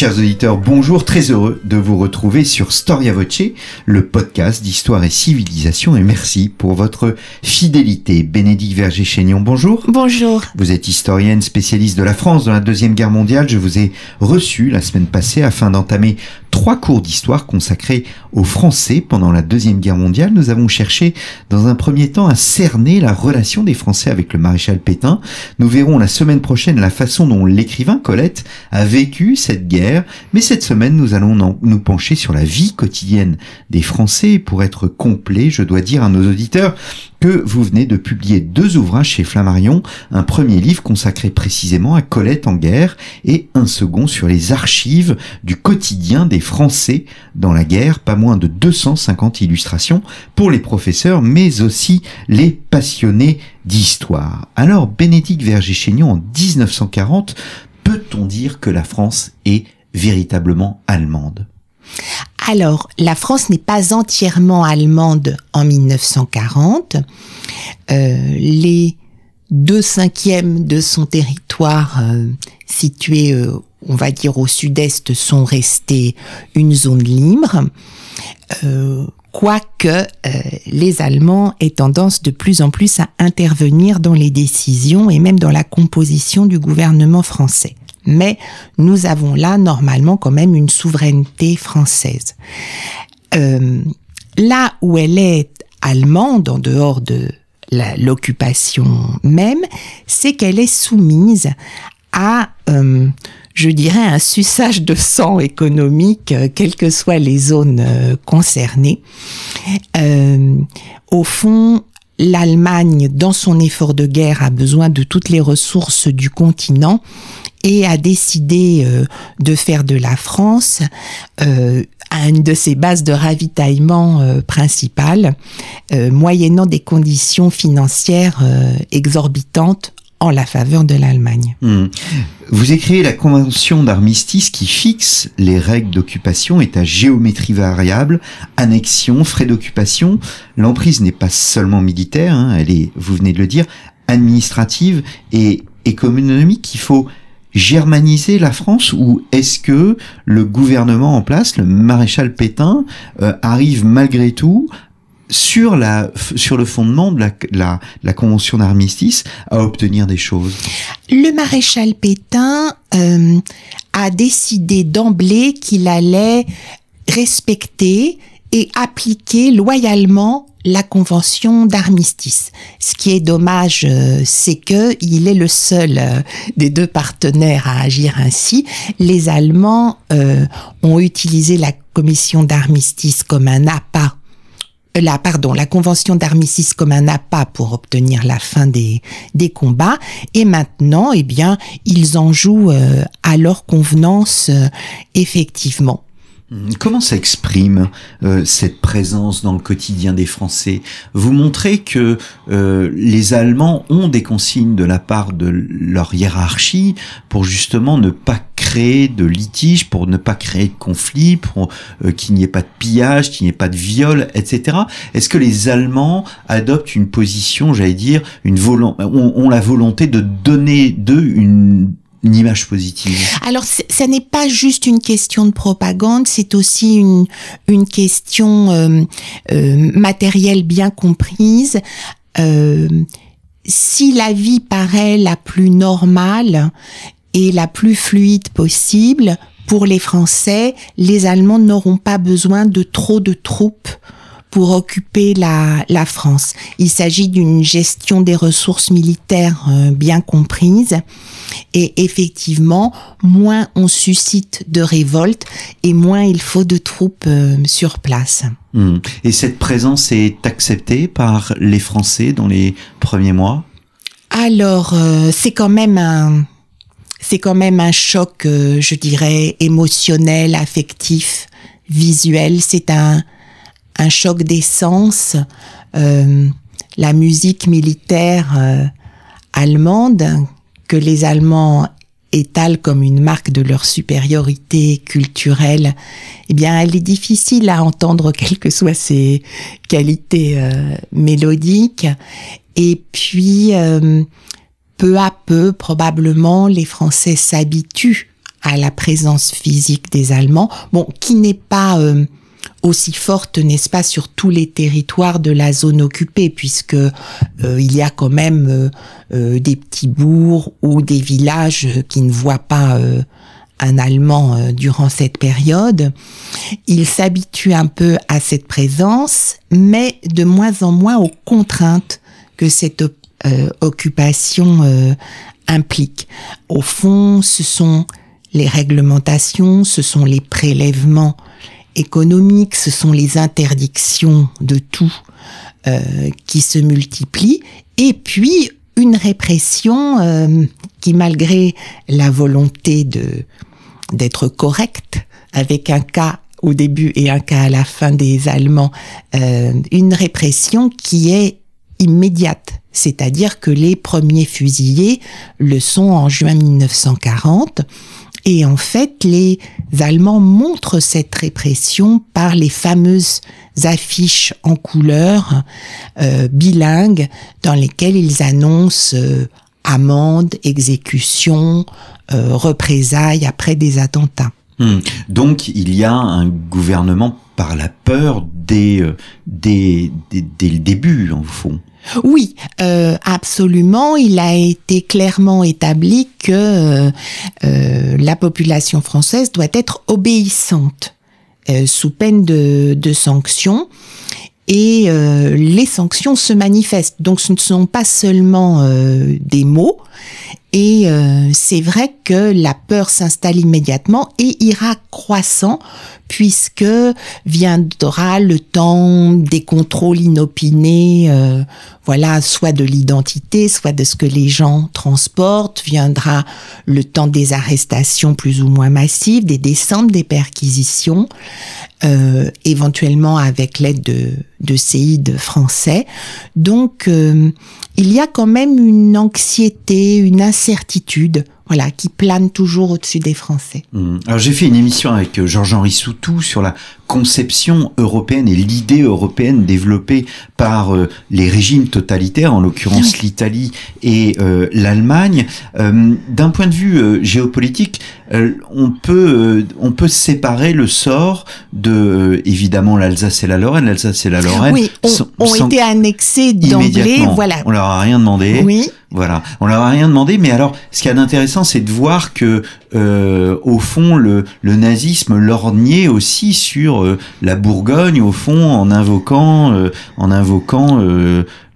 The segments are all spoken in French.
Chers auditeurs, bonjour, très heureux de vous retrouver sur Storia Voce, le podcast d'histoire et civilisation, et merci pour votre fidélité. Bénédicte Verger-Chaignon, bonjour. Bonjour. Vous êtes historienne spécialiste de la France dans la Deuxième Guerre mondiale. Je vous ai reçu la semaine passée afin d'entamer trois cours d'histoire consacrés aux Français pendant la Deuxième Guerre mondiale. Nous avons cherché dans un premier temps à cerner la relation des Français avec le maréchal Pétain. Nous verrons la semaine prochaine la façon dont l'écrivain Colette a vécu cette guerre mais cette semaine nous allons nous pencher sur la vie quotidienne des Français. pour être complet, je dois dire à nos auditeurs que vous venez de publier deux ouvrages chez Flammarion, un premier livre consacré précisément à Colette en guerre et un second sur les archives du quotidien des Français dans la guerre, pas moins de 250 illustrations pour les professeurs mais aussi les passionnés d'histoire. Alors Bénédicte Verger-Chaignon en 1940 peut-on dire que la France est véritablement allemande? Alors, la France n'est pas entièrement allemande en 1940. Euh, les deux cinquièmes de son territoire euh, situé, euh, on va dire, au sud-est sont restés une zone libre. quoique les Allemands aient tendance de plus en plus à intervenir dans les décisions et même dans la composition du gouvernement français mais nous avons là normalement quand même une souveraineté française. Euh, là où elle est allemande, en dehors de l'occupation même, c'est qu'elle est soumise à, euh, je dirais, un suçage de sang économique, euh, quelles que soient les zones concernées. au fond, l'Allemagne, dans son effort de guerre, a besoin de toutes les ressources du continent et a décidé euh, de faire de la France euh, une de ses bases de ravitaillement euh, principales, euh, moyennant des conditions financières exorbitantes en la faveur de l'Allemagne. Hmm. Vous écrivez la convention d'armistice qui fixe les règles d'occupation est à géométrie variable, annexion, frais d'occupation. L'emprise n'est pas seulement militaire, hein, elle est, vous venez de le dire, administrative et économique. Il faut germaniser la France ou est-ce que le gouvernement en place, le maréchal Pétain, euh, arrive malgré tout sur la sur le fondement de la, la, convention d'armistice à obtenir des choses? Le maréchal Pétain euh, a décidé d'emblée qu'il allait respecter et appliquer loyalement la convention d'armistice. Ce qui est dommage, euh, c'est que il est le seul euh, des deux partenaires à agir ainsi. Les Allemands euh, ont utilisé la commission d'armistice comme un appât la pardon, la convention d'armistice comme un appât pour obtenir la fin des, des combats et maintenant eh bien ils en jouent à leur convenance effectivement. Comment s'exprime euh, cette présence dans le quotidien des Français? Vous montrez que euh, les Allemands ont des consignes de la part de leur hiérarchie pour justement ne pas créer de litige, pour ne pas créer de conflit, pour euh, qu'il n'y ait pas de pillage, qu'il n'y ait pas de viol, etc. Est-ce que les Allemands adoptent une position, j'allais dire, une ont la volonté de donner d'eux une une image positive Alors, ça n'est pas juste une question de propagande, c'est aussi une, une question euh, euh, matérielle bien comprise. Euh, si la vie paraît la plus normale et la plus fluide possible, pour les Français, les Allemands n'auront pas besoin de trop de troupes pour occuper la, la France. Il s'agit d'une gestion des ressources militaires euh, bien comprise et effectivement, moins on suscite de révoltes et moins il faut de troupes euh, sur place. Hmm. Et cette présence est acceptée par les Français dans les premiers mois? Alors, euh, c'est quand même un c'est quand même un choc, je dirais, émotionnel, affectif, visuel. C'est un un choc d'essence. Euh, la musique militaire euh, allemande que les Allemands étalent comme une marque de leur supériorité culturelle, eh bien, elle est difficile à entendre, quelles que soient ses qualités euh, mélodiques. Et puis, euh, peu à peu, probablement, les Français s'habituent à la présence physique des Allemands, bon, qui n'est pas euh, aussi forte, n'est-ce pas, sur tous les territoires de la zone occupée, puisque euh, il y a quand même euh, euh, des petits bourgs ou des villages qui ne voient pas un Allemand durant cette période. Il s'habitue un peu à cette présence, mais de moins en moins aux contraintes que cette occupation implique. Au fond, ce sont les réglementations, ce sont les prélèvements économiques, ce sont les interdictions de tout euh, qui se multiplient, et puis une répression euh, qui, malgré la volonté de d'être correcte, avec un cas au début et un cas à la fin des Allemands, euh, une répression qui est immédiate. C'est-à-dire que les premiers fusillés le sont en juin 1940 et en fait, les Allemands montrent cette répression par les fameuses affiches en couleur euh, bilingues dans lesquelles ils annoncent euh, amende, exécution, euh, représailles après des attentats. Hmm. Donc il y a un gouvernement par la peur dès, euh, dès, le début, en fond. Oui, euh, absolument. Il a été clairement établi que euh, euh, la population française doit être obéissante sous peine de, de sanctions. Et les sanctions se manifestent. Donc ce ne sont pas seulement des mots. Et c'est vrai que la peur s'installe immédiatement et ira croissant puisque viendra le temps des contrôles inopinés, euh, voilà, soit de l'identité, soit de ce que les gens transportent, viendra le temps des arrestations plus ou moins massives, des descentes, des perquisitions, euh, éventuellement avec l'aide de, de séides français. Donc, euh, il y a quand même une anxiété, une incertitude voilà, qui plane toujours au-dessus des Français. Mmh. Alors j'ai fait une émission avec euh, Georges-Henri Soutou sur la conception européenne et l'idée européenne développée par euh, les régimes totalitaires, en l'occurrence l'Italie et euh, l'Allemagne. D'un point de vue géopolitique, on peut on peut séparer le sort de évidemment l'Alsace et la Lorraine. L'Alsace et la Lorraine oui, ont, été annexés d'emblée. Voilà. On leur a rien demandé. Oui. Voilà, on leur a rien demandé, mais alors, ce qui est intéressant, c'est de voir que, euh, au fond, le, nazisme lorgnait aussi sur euh, la Bourgogne, au fond, en invoquant, euh, en invoquant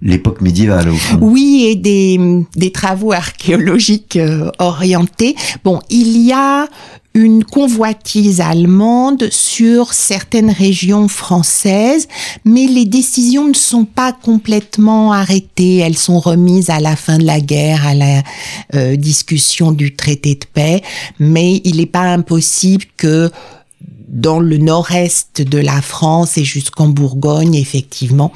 l'époque médiévale. Au fond. Oui, et des, des travaux archéologiques orientés. Bon, il y a une convoitise allemande sur certaines régions françaises, mais les décisions ne sont pas complètement arrêtées. Elles sont remises à la fin de la guerre, à la euh, discussion du traité de paix, mais il n'est pas impossible que dans le nord-est de la France et jusqu'en Bourgogne, effectivement,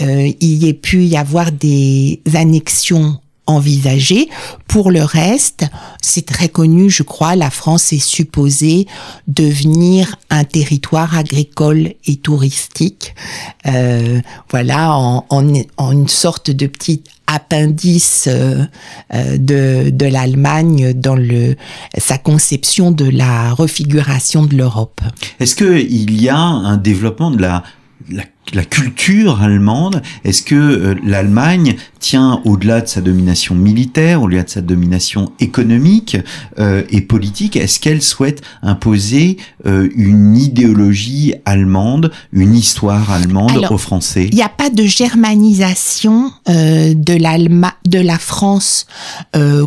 euh, il y ait pu y avoir des annexions envisagé. Pour le reste, c'est très connu, je crois, la France est supposée devenir un territoire agricole et touristique. Euh, voilà, en, une sorte de petit appendice euh, euh, de, de l'Allemagne dans le, sa conception de la refiguration de l'Europe. Est-ce qu'il y a un développement de la, la la culture allemande Est-ce que euh, l'Allemagne tient au-delà de sa domination militaire, au-delà de sa domination économique euh, et politique? Est-ce qu'elle souhaite imposer euh, une idéologie allemande, une histoire allemande aux Français? Il n'y a pas de germanisation de, de la France,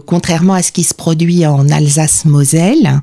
contrairement à ce qui se produit en Alsace-Moselle.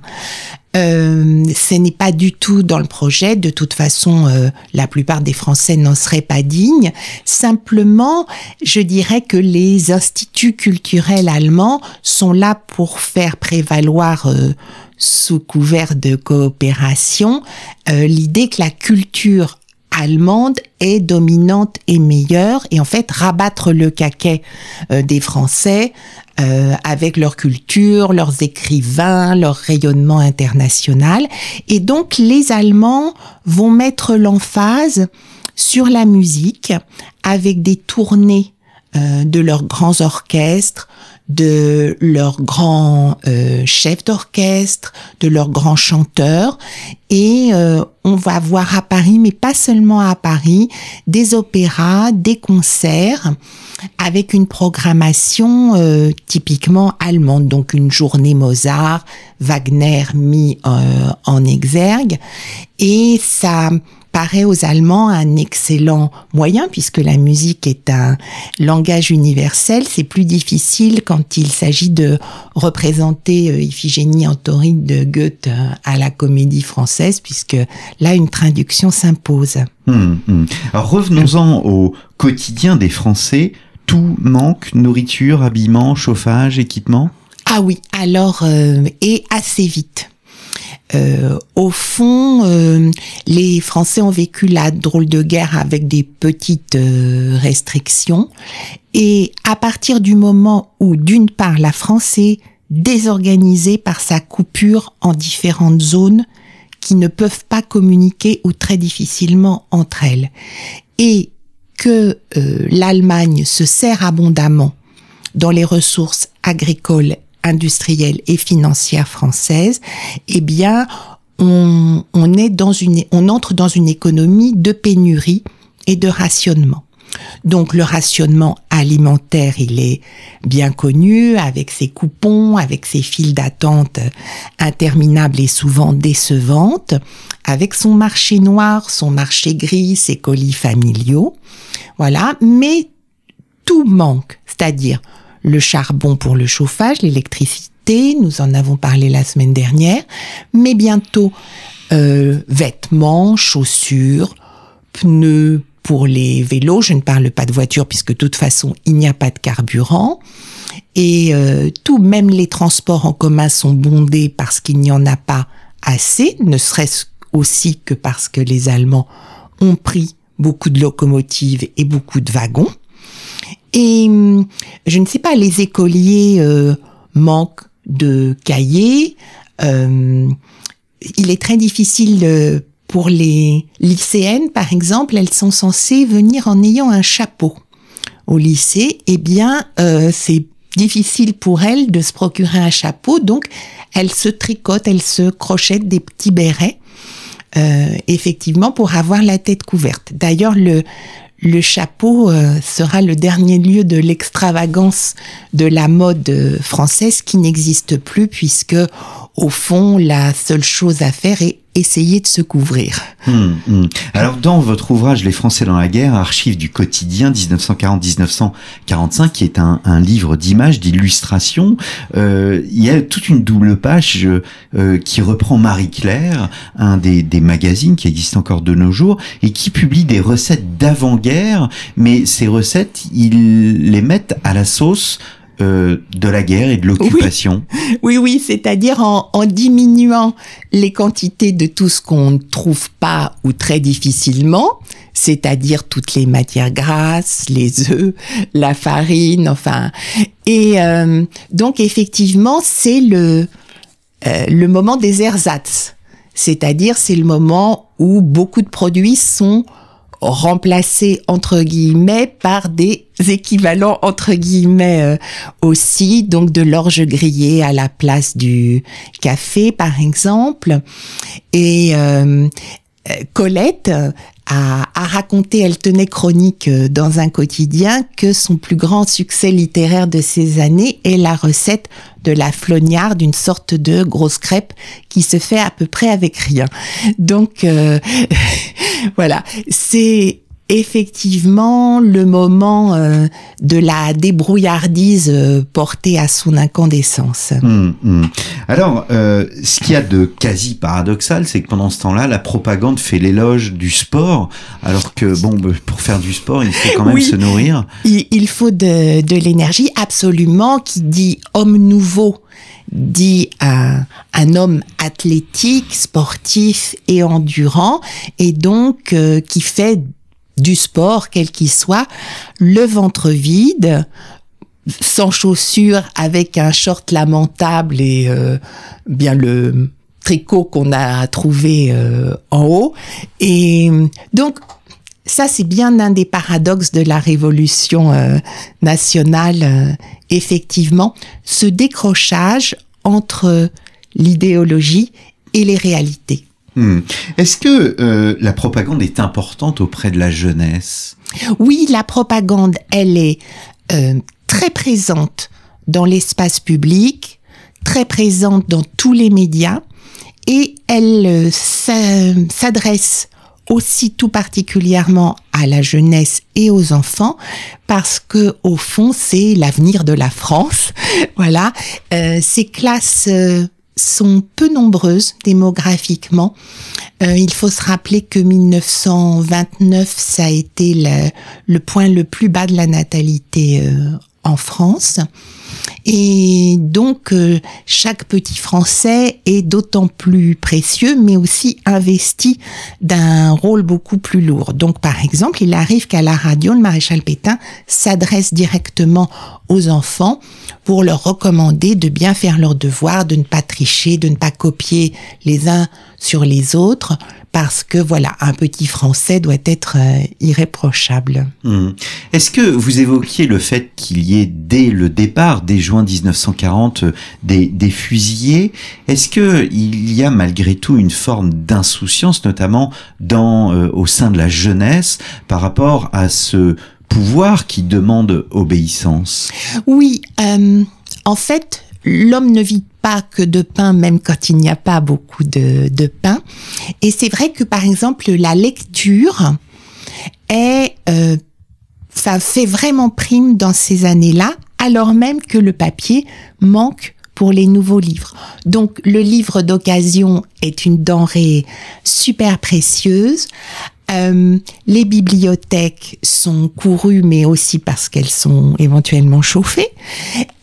Ce n'est pas du tout dans le projet. De toute façon, la plupart des Français n'en seraient pas dignes. Simplement, je dirais que les instituts culturels allemands sont là pour faire prévaloir euh, sous couvert de coopération l'idée que la culture allemande est dominante et meilleure et en fait rabattre le caquet euh, des Français euh, avec leur culture, leurs écrivains, leur rayonnement international. Et donc les Allemands vont mettre l'emphase sur la musique avec des tournées euh, de leurs grands orchestres, de leurs grands euh, chefs d'orchestre, de leurs grands chanteurs. Et euh, on va voir à Paris, mais pas seulement à Paris, des opéras, des concerts avec une programmation euh, typiquement allemande, donc une journée Mozart, Wagner mis en exergue. Et ça paraît aux Allemands un excellent moyen puisque la musique est un langage universel. C'est plus difficile quand il s'agit de représenter euh, Iphigénie en tauride de Goethe euh, à la comédie française puisque là une traduction s'impose. Hum, hum. Alors revenons-en au quotidien des Français. Tout manque, nourriture, habillement, chauffage, équipement? Ah oui, alors euh, et assez vite. Euh, au fond, euh, les Français ont vécu la drôle de guerre avec des petites euh, restrictions. Et à partir du moment où, d'une part, la France est désorganisée par sa coupure en différentes zones qui ne peuvent pas communiquer ou très difficilement entre elles, et que l'Allemagne se sert abondamment dans les ressources agricoles industrielle et financière française, eh bien, on, on, est dans une, on entre dans une économie de pénurie et de rationnement. Donc le rationnement alimentaire, il est bien connu avec ses coupons, avec ses files d'attente interminables et souvent décevantes, avec son marché noir, son marché gris, ses colis familiaux. Voilà, mais tout manque, c'est-à-dire le charbon pour le chauffage, l'électricité, nous en avons parlé la semaine dernière, mais bientôt euh, vêtements, chaussures, pneus pour les vélos, je ne parle pas de voiture puisque de toute façon il n'y a pas de carburant, et euh, tout, même les transports en commun sont bondés parce qu'il n'y en a pas assez, ne serait-ce aussi que parce que les Allemands ont pris beaucoup de locomotives et beaucoup de wagons. Et je ne sais pas, les écoliers euh, manquent de cahiers. Euh, il est très difficile euh, pour les lycéennes, par exemple, elles sont censées venir en ayant un chapeau au lycée. Eh bien, c'est difficile pour elles de se procurer un chapeau, donc elles se tricotent, elles se crochettent des petits bérets. effectivement pour avoir la tête couverte. D'ailleurs, le, le chapeau euh, sera le dernier lieu de l'extravagance de la mode euh, française qui n'existe plus puisque au fond la seule chose à faire est essayer de se couvrir. Hum, hum. Alors dans votre ouvrage Les Français dans la guerre, archives du quotidien 1940-1945, qui est un, livre d'images, d'illustrations, euh, il y a toute une double page euh, qui reprend Marie-Claire, un des, des magazines qui existe encore de nos jours, et qui publie des recettes d'avant-guerre, mais ces recettes, ils les mettent à la sauce euh, de la guerre et de l'occupation. Oui, oui, c'est-à-dire en, diminuant les quantités de tout ce qu'on ne trouve pas ou très difficilement, c'est-à-dire toutes les matières grasses, les œufs, la farine, enfin. Et euh, donc effectivement, c'est le euh, le moment des ersatz, c'est-à-dire c'est le moment où beaucoup de produits sont remplacés entre guillemets par des équivalents entre guillemets euh, aussi, donc de l'orge grillée à la place du café par exemple. Et euh, Colette a, a, raconté, elle tenait chronique euh, dans un quotidien, que son plus grand succès littéraire de ces années est la recette de la flognarde, une sorte de grosse crêpe qui se fait à peu près avec rien. Donc voilà, c'est effectivement le moment euh, de la débrouillardise euh, portée à son incandescence. Hum, hum. Alors, euh, ce qu'il y a de quasi paradoxal, c'est que pendant ce temps-là, la propagande fait l'éloge du sport, alors que bon, bah, pour faire du sport, il faut quand même Oui. se nourrir. Il, il faut de, de l'énergie absolument qui dit homme nouveau dit un, un homme athlétique, sportif et endurant et donc euh, qui fait du sport quel qu'il soit le ventre vide sans chaussures avec un short lamentable et euh, bien le tricot qu'on a trouvé euh, en haut et donc ça, c'est bien un des paradoxes de la révolution euh, nationale, effectivement, ce décrochage entre l'idéologie et les réalités. Hum. Est-ce que euh, la propagande est importante auprès de la jeunesse? Oui, la propagande, elle est euh, très présente dans l'espace public, très présente dans tous les médias, et elle euh, s'a- s'adresse aussi tout particulièrement à la jeunesse et aux enfants parce que au fond c'est l'avenir de la France. Voilà. Euh, ces classes euh, sont peu nombreuses démographiquement. Euh, il faut se rappeler que 1929 ça a été le, point le plus bas de la natalité euh, en France et donc, euh, chaque petit Français est d'autant plus précieux, mais aussi investi d'un rôle beaucoup plus lourd. Donc, par exemple, il arrive qu'à la radio, le maréchal Pétain s'adresse directement aux enfants pour leur recommander de bien faire leurs devoirs, de ne pas tricher, de ne pas copier les uns sur les autres, parce que voilà, un petit Français doit être euh, irréprochable. Hum. Est-ce que vous évoquiez le fait qu'il y ait dès le départ, dès juin 1940, euh, des, des fusillés? Est-ce que il y a malgré tout une forme d'insouciance, notamment dans euh, au sein de la jeunesse, par rapport à ce pouvoir qui demande obéissance? Oui, euh, en fait, l'homme ne vit pas que de pain, même quand il n'y a pas beaucoup de, pain. Et c'est vrai que, par exemple, la lecture est, euh, ça fait vraiment prime dans ces années-là, alors même que le papier manque pour les nouveaux livres. Donc, le livre d'occasion est une denrée super précieuse. Euh, les bibliothèques sont courues, mais aussi parce qu'elles sont éventuellement chauffées.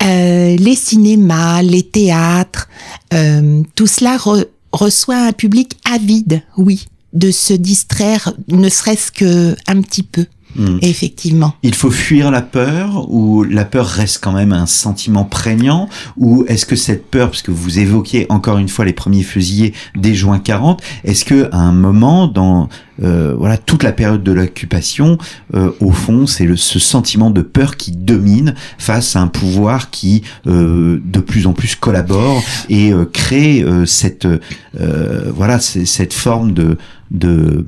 Euh, les cinémas, les théâtres, euh, tout cela re- reçoit un public avide, oui, de se distraire, ne serait-ce que un petit peu, Hum. effectivement. Il faut fuir la peur ou la peur reste quand même un sentiment prégnant ou est-ce que cette peur, parce que vous évoquiez encore une fois les premiers fusillés dès juin 40, est-ce que à un moment dans euh, voilà toute la période de l'occupation, euh, au fond, c'est ce sentiment de peur qui domine face à un pouvoir qui euh, de plus en plus collabore et euh, crée euh, cette euh, voilà cette forme de de,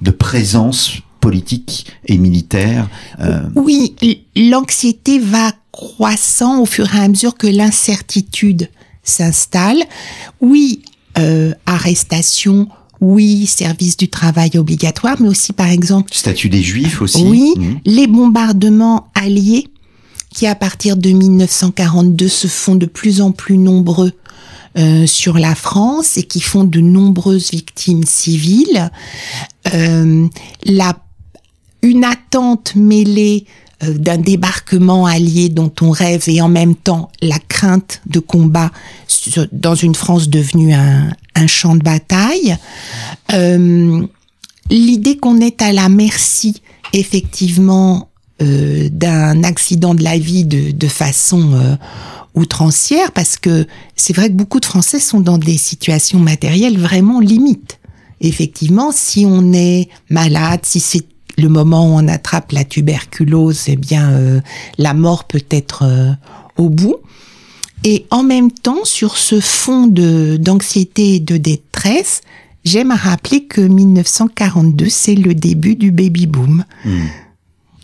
de présence politique et militaire. euh, Oui, l'anxiété va croissant au fur et à mesure que l'incertitude s'installe. Oui, euh, arrestation, oui, service du travail obligatoire, mais aussi par exemple statut des Juifs aussi. Oui, Mhm. les bombardements alliés qui à partir de 1942 se font de plus en plus nombreux euh, sur la France et qui font de nombreuses victimes civiles. Euh, la, une attente mêlée euh, d'un débarquement allié dont on rêve et en même temps la crainte de combat dans une France devenue un, champ de bataille. Euh, L'idée qu'on est à la merci, effectivement, euh, d'un accident de la vie de, façon outrancière, parce que c'est vrai que beaucoup de Français sont dans des situations matérielles vraiment limites. Effectivement, si on est malade, si c'est le moment où on attrape la tuberculose, eh bien, euh, la mort peut être euh, au bout. Et en même temps, sur ce fond de d'anxiété et de détresse, j'aime à rappeler que 1942, c'est le début du baby boom. Mhm.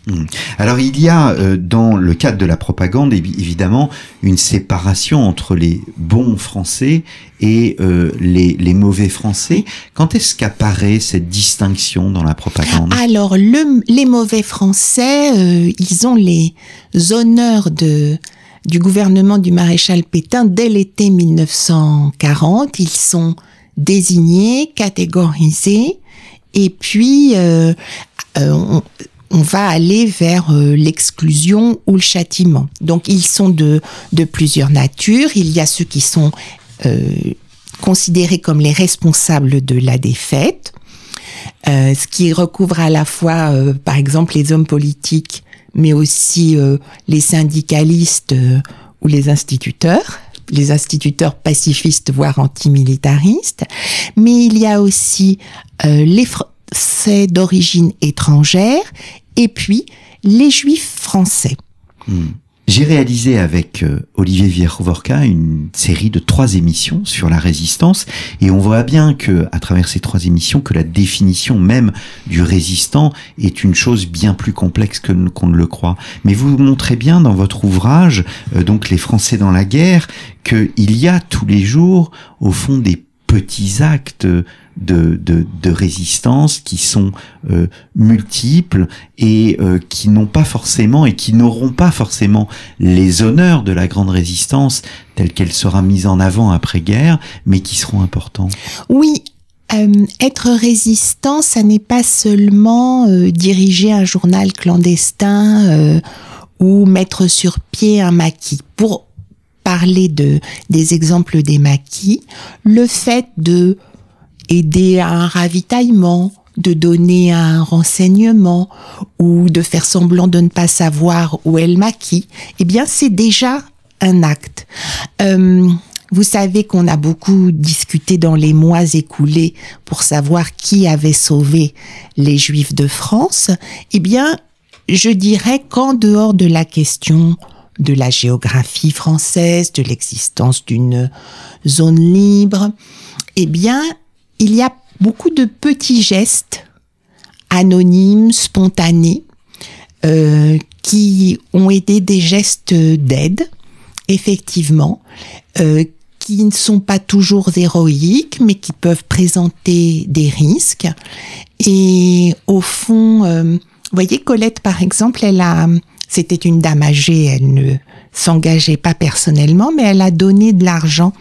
Hmm. Alors il y a euh, dans le cadre de la propagande évidemment une séparation entre les bons Français et euh, les, les, mauvais Français. Quand est-ce qu'apparaît cette distinction dans la propagande? Alors le, les mauvais Français, euh, ils ont les honneurs de du gouvernement du maréchal Pétain dès l'été 1940. Ils sont désignés, catégorisés, et puis on va aller vers euh, l'exclusion ou le châtiment. Donc ils sont de, de plusieurs natures. Il y a ceux qui sont euh, considérés comme les responsables de la défaite, euh, ce qui recouvre à la fois, par exemple, les hommes politiques, mais aussi les syndicalistes ou les instituteurs les instituteurs pacifistes, voire antimilitaristes, mais il y a aussi les, c'est d'origine étrangère, et puis les juifs français. Hmm. J'ai réalisé avec euh, Olivier Viervorka une série de trois émissions sur la résistance et on voit bien que à travers ces trois émissions que la définition même du résistant est une chose bien plus complexe que qu'on ne le croit. Mais vous montrez bien dans votre ouvrage euh, donc les Français dans la guerre qu'il y a tous les jours au fond des petits actes de, de, résistance qui sont euh, multiples et euh, qui n'ont pas forcément et qui n'auront pas forcément les honneurs de la grande résistance telle qu'elle sera mise en avant après-guerre, mais qui seront importants. Oui, euh, être résistant, ça n'est pas seulement diriger un journal clandestin ou mettre sur pied un maquis. Pour parler de des exemples des maquis, le fait de aider à un ravitaillement, de donner un renseignement ou de faire semblant de ne pas savoir où est le maquis, eh bien c'est déjà un acte. Euh, vous savez qu'on a beaucoup discuté dans les mois écoulés pour savoir qui avait sauvé les Juifs de France. Eh bien, je dirais qu'en dehors de la question de la géographie française, de l'existence d'une zone libre, eh bien, il y a beaucoup de petits gestes anonymes, spontanés, euh, qui ont été des gestes d'aide, effectivement, euh, qui ne sont pas toujours héroïques, mais qui peuvent présenter des risques. Et au fond, euh, vous voyez, Colette, par exemple, elle a c'était une dame âgée, elle ne s'engageait pas personnellement, mais elle a donné de l'argent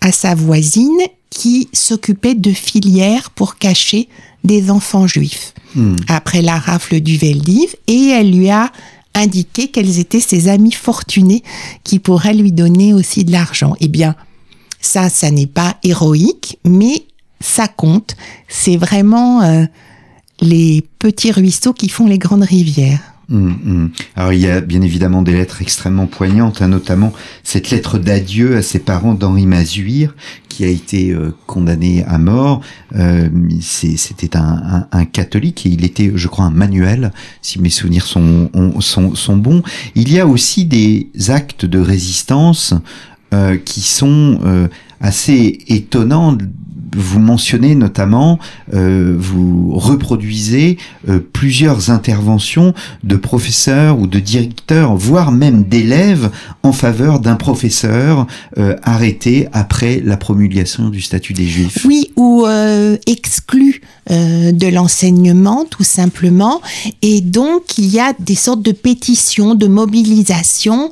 à sa voisine qui s'occupait de filières pour cacher des enfants juifs hmm. après la rafle du Veldiv et elle lui a indiqué quels étaient ses amis fortunés qui pourraient lui donner aussi de l'argent. Eh bien, ça, ça n'est pas héroïque, mais ça compte. C'est vraiment euh, les petits ruisseaux qui font les grandes rivières. Hum, hum. Alors il y a bien évidemment des lettres extrêmement poignantes, hein, notamment cette lettre d'adieu à ses parents d'Henri Mazuire, qui a été euh, condamné à mort. Euh, C'était un, catholique et il était, je crois, un manuel, si mes souvenirs sont, bons. Il y a aussi des actes de résistance euh, qui sont assez étonnants vous mentionnez notamment, euh, vous reproduisez euh, plusieurs interventions de professeurs ou de directeurs, voire même d'élèves en faveur d'un professeur euh, arrêté après la promulgation du statut des Juifs. Oui, ou exclu de l'enseignement, tout simplement. Et donc, il y a des sortes de pétitions, de mobilisation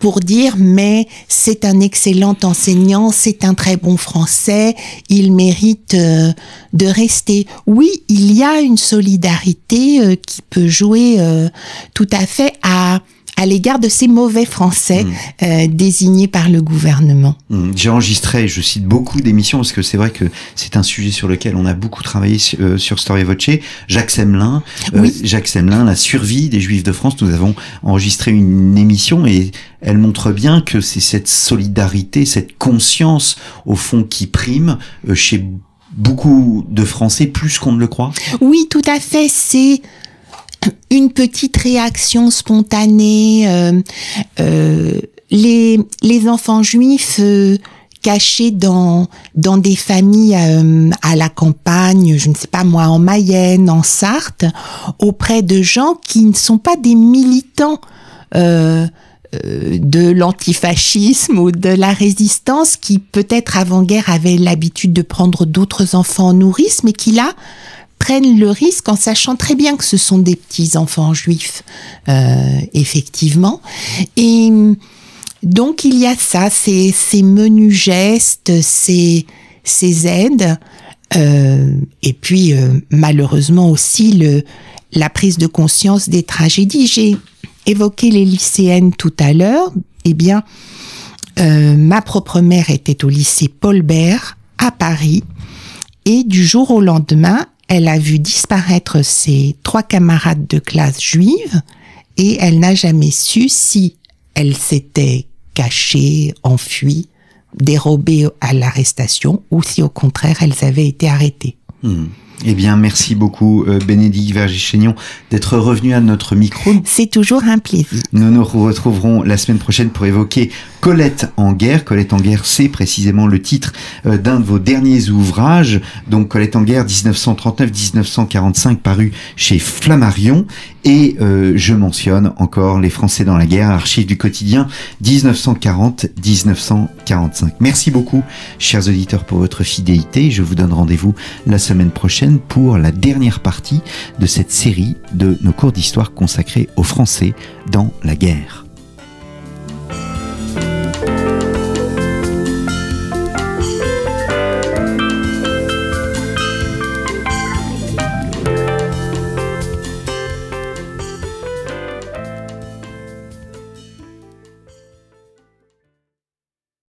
pour dire mais c'est un excellent enseignant, c'est un très bon français, il mérite euh, de rester. Oui, il y a une solidarité euh, qui peut jouer euh, tout à fait à à l'égard de ces mauvais Français mm. euh, désignés par le gouvernement. Mm. J'ai enregistré, je cite beaucoup d'émissions parce que c'est vrai que c'est un sujet sur lequel on a beaucoup travaillé euh, sur Story Voce. Jacques Semelin, euh, Jacques Semelin, la survie des Juifs de France. Nous avons enregistré une émission et elle montre bien que c'est cette solidarité, cette conscience au fond qui prime chez beaucoup de Français plus qu'on ne le croit. Oui, tout à fait. C'est une petite réaction spontanée. Euh, euh, les, les enfants juifs euh, cachés dans dans des familles euh, à la campagne, je ne sais pas moi, en Mayenne, en Sarthe, auprès de gens qui ne sont pas des militants. Euh, euh, de l'antifascisme ou de la résistance qui peut-être avant-guerre avaient l'habitude de prendre d'autres enfants en nourrice, mais qui là prennent le risque en sachant très bien que ce sont des petits enfants juifs, euh, effectivement. Et donc il y a ça, ces, ces menus gestes, ces, ces aides, euh, et puis euh, malheureusement aussi le, la prise de conscience des tragédies. J'ai évoqué les lycéennes tout à l'heure. Eh bien, euh, ma propre mère était au lycée Paul Bert à Paris, et du jour au lendemain, elle a vu disparaître ses trois camarades de classe juives, et elle n'a jamais su si elle s'était cachées, enfuies, dérobées à l'arrestation, ou si au contraire elles avaient été arrêtées. Hmm. Eh bien, merci beaucoup, euh, Bénédicte Vergichénion, d'être revenu à notre micro. C'est toujours un plaisir. Nous nous retrouverons la semaine prochaine pour évoquer Colette en guerre. Colette en guerre, c'est précisément le titre euh, d'un de vos derniers ouvrages. Donc, Colette en guerre, 1939-1945, paru chez Flammarion. Et euh, je mentionne encore Les Français dans la guerre, archive du quotidien 1940-1945. Merci beaucoup, chers auditeurs, pour votre fidélité. Je vous donne rendez-vous la semaine prochaine pour la dernière partie de cette série de nos cours d'histoire consacrés aux Français dans la guerre.